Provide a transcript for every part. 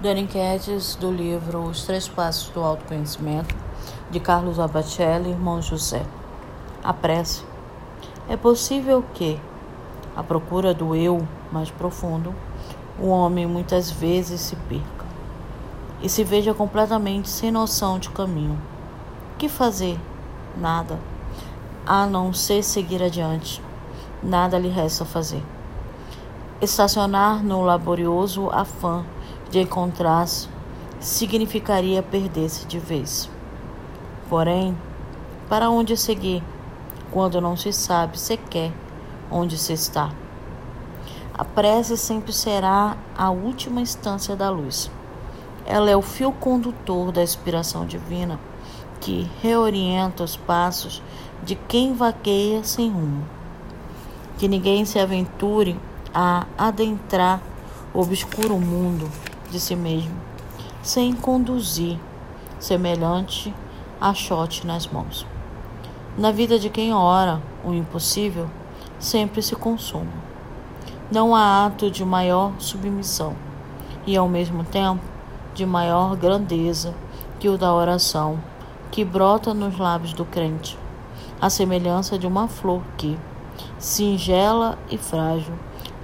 Dando enquetes do livro Os Três Passos do Autoconhecimento, de Carlos Abacelli, irmão José. A prece. É possível que, à procura do eu mais profundo, o homem muitas vezes se perca e se veja completamente sem noção de caminho. Que fazer? Nada, a não ser seguir adiante. Nada lhe resta fazer Estacionar no laborioso afã de encontrar-se significaria perder-se de vez. Porém, para onde seguir quando não se sabe sequer onde se está? A prece sempre será a última instância da luz. Ela é o fio condutor da inspiração divina que reorienta os passos de quem vaqueia sem rumo. Que ninguém se aventure a adentrar o obscuro mundo de si mesmo, sem conduzir, semelhante a shot nas mãos. Na vida de quem ora, o impossível sempre se consuma. Não há ato de maior submissão e, ao mesmo tempo, de maior grandeza que o da oração, que brota nos lábios do crente, a semelhança de uma flor que, singela e frágil,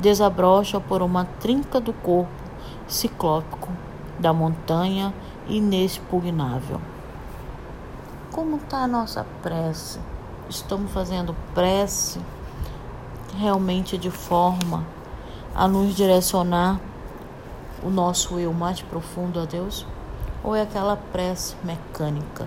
desabrocha por uma trinca do corpo ciclópico da montanha inexpugnável. Como está a nossa prece? Estamos fazendo prece realmente de forma a nos direcionar o nosso eu mais profundo a Deus? Ou é aquela prece mecânica?